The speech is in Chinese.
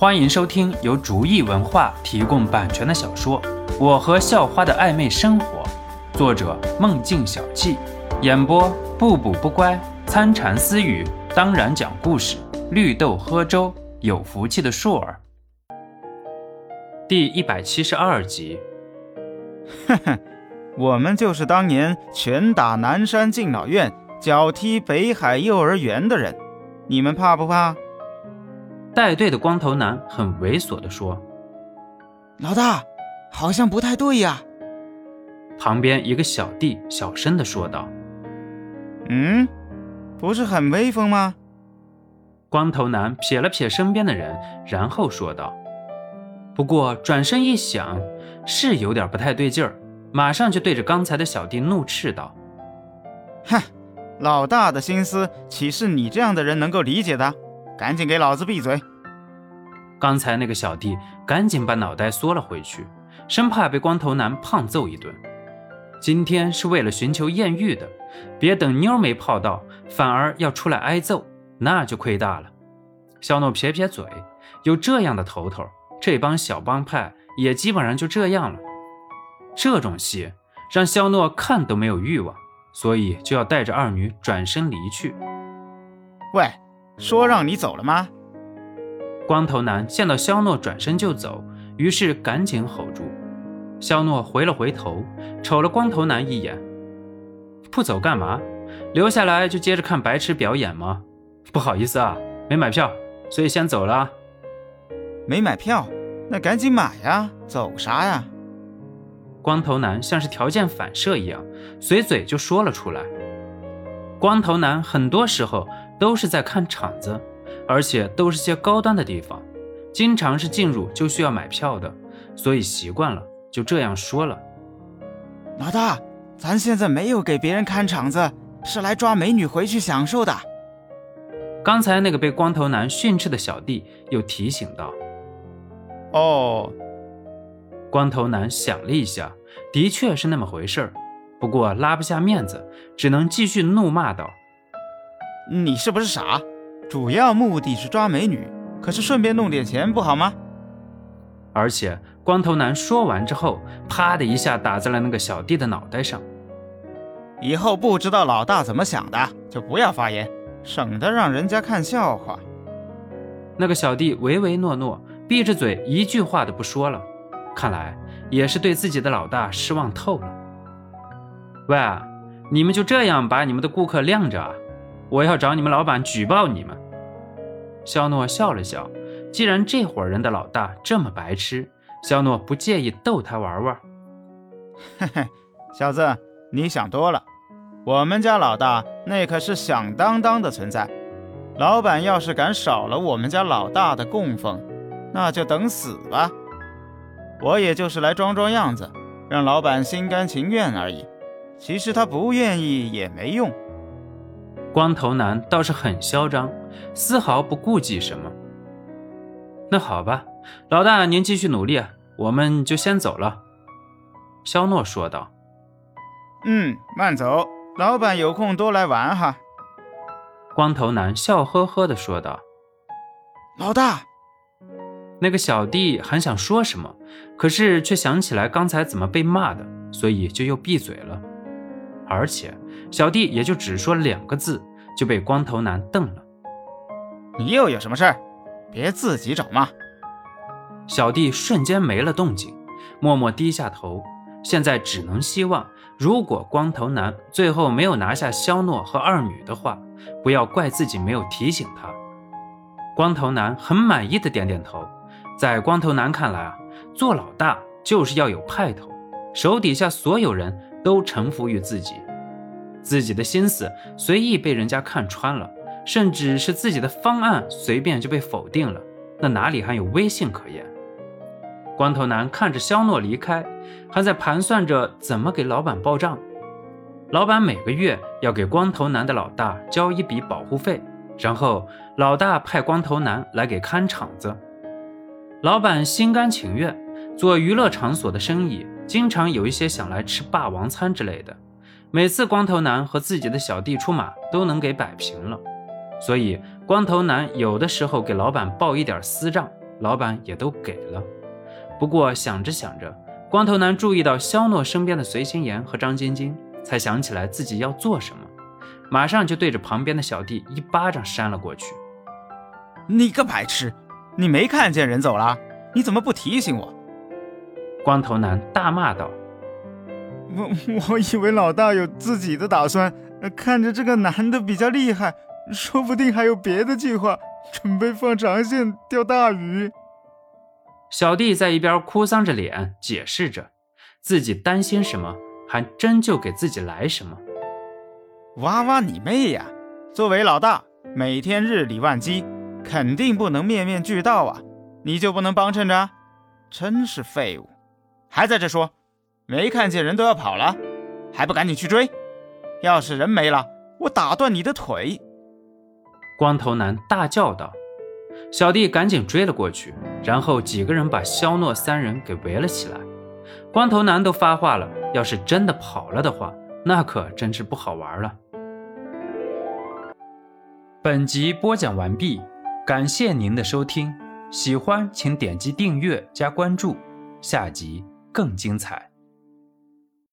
欢迎收听由竹意文化提供版权的小说《我和校花的暧昧生活》，作者梦境小憩，演播不补不乖、参禅私语，当然讲故事，绿豆喝粥，有福气的硕儿。第一百七十二集。哼哼，我们就是当年拳打南山敬老院、脚踢北海幼儿园的人，你们怕不怕？带队的光头男很猥琐地说：“老大，好像不太对呀。”旁边一个小弟小声地说道：“嗯，不是很威风吗？”光头男瞥了瞥身边的人，然后说道：“不过转身一想，是有点不太对劲儿，马上就对着刚才的小弟怒斥道：‘哼，老大的心思岂是你这样的人能够理解的？’”赶紧给老子闭嘴！刚才那个小弟赶紧把脑袋缩了回去，生怕被光头男胖揍一顿。今天是为了寻求艳遇的，别等妞没泡到，反而要出来挨揍，那就亏大了。肖诺撇撇嘴，有这样的头头，这帮小帮派也基本上就这样了。这种戏让肖诺看都没有欲望，所以就要带着二女转身离去。喂！说让你走了吗？光头男见到肖诺转身就走，于是赶紧吼住。肖诺回了回头，瞅了光头男一眼：“不走干嘛？留下来就接着看白痴表演吗？不好意思啊，没买票，所以先走了。”没买票？那赶紧买呀！走啥呀？光头男像是条件反射一样，随嘴就说了出来。光头男很多时候。都是在看场子，而且都是些高端的地方，经常是进入就需要买票的，所以习惯了，就这样说了。老大，咱现在没有给别人看场子，是来抓美女回去享受的。刚才那个被光头男训斥的小弟又提醒道：“哦。”光头男想了一下，的确是那么回事儿，不过拉不下面子，只能继续怒骂道。你是不是傻？主要目的是抓美女，可是顺便弄点钱不好吗？而且光头男说完之后，啪的一下打在了那个小弟的脑袋上。以后不知道老大怎么想的，就不要发言，省得让人家看笑话。那个小弟唯唯诺诺，闭着嘴，一句话都不说了。看来也是对自己的老大失望透了。喂，你们就这样把你们的顾客晾着啊？我要找你们老板举报你们。肖诺笑了笑，既然这伙人的老大这么白痴，肖诺不介意逗他玩玩。嘿嘿，小子，你想多了。我们家老大那可是响当当的存在，老板要是敢少了我们家老大的供奉，那就等死吧。我也就是来装装样子，让老板心甘情愿而已。其实他不愿意也没用。光头男倒是很嚣张，丝毫不顾忌什么。那好吧，老大您继续努力，我们就先走了。”肖诺说道。“嗯，慢走，老板有空多来玩哈。”光头男笑呵呵地说道。“老大！”那个小弟还想说什么，可是却想起来刚才怎么被骂的，所以就又闭嘴了。而且。小弟也就只说两个字，就被光头男瞪了。你又有什么事儿？别自己找骂。小弟瞬间没了动静，默默低下头。现在只能希望，如果光头男最后没有拿下肖诺和二女的话，不要怪自己没有提醒他。光头男很满意的点点头。在光头男看来啊，做老大就是要有派头，手底下所有人都臣服于自己。自己的心思随意被人家看穿了，甚至是自己的方案随便就被否定了，那哪里还有威信可言？光头男看着肖诺离开，还在盘算着怎么给老板报账。老板每个月要给光头男的老大交一笔保护费，然后老大派光头男来给看场子。老板心甘情愿做娱乐场所的生意，经常有一些想来吃霸王餐之类的。每次光头男和自己的小弟出马，都能给摆平了，所以光头男有的时候给老板报一点私账，老板也都给了。不过想着想着，光头男注意到肖诺身边的随心妍和张晶晶，才想起来自己要做什么，马上就对着旁边的小弟一巴掌扇了过去。你个白痴，你没看见人走了？你怎么不提醒我？光头男大骂道：“我我以为老大有自己的打算，看着这个男的比较厉害，说不定还有别的计划，准备放长线钓大鱼。”小弟在一边哭丧着脸解释着，自己担心什么，还真就给自己来什么。哇哇你妹呀！作为老大，每天日理万机，肯定不能面面俱到啊！你就不能帮衬着？真是废物！还在这说，没看见人都要跑了，还不赶紧去追？要是人没了，我打断你的腿！光头男大叫道。小弟赶紧追了过去，然后几个人把肖诺三人给围了起来。光头男都发话了，要是真的跑了的话，那可真是不好玩了。本集播讲完毕，感谢您的收听，喜欢请点击订阅加关注，下集更精彩。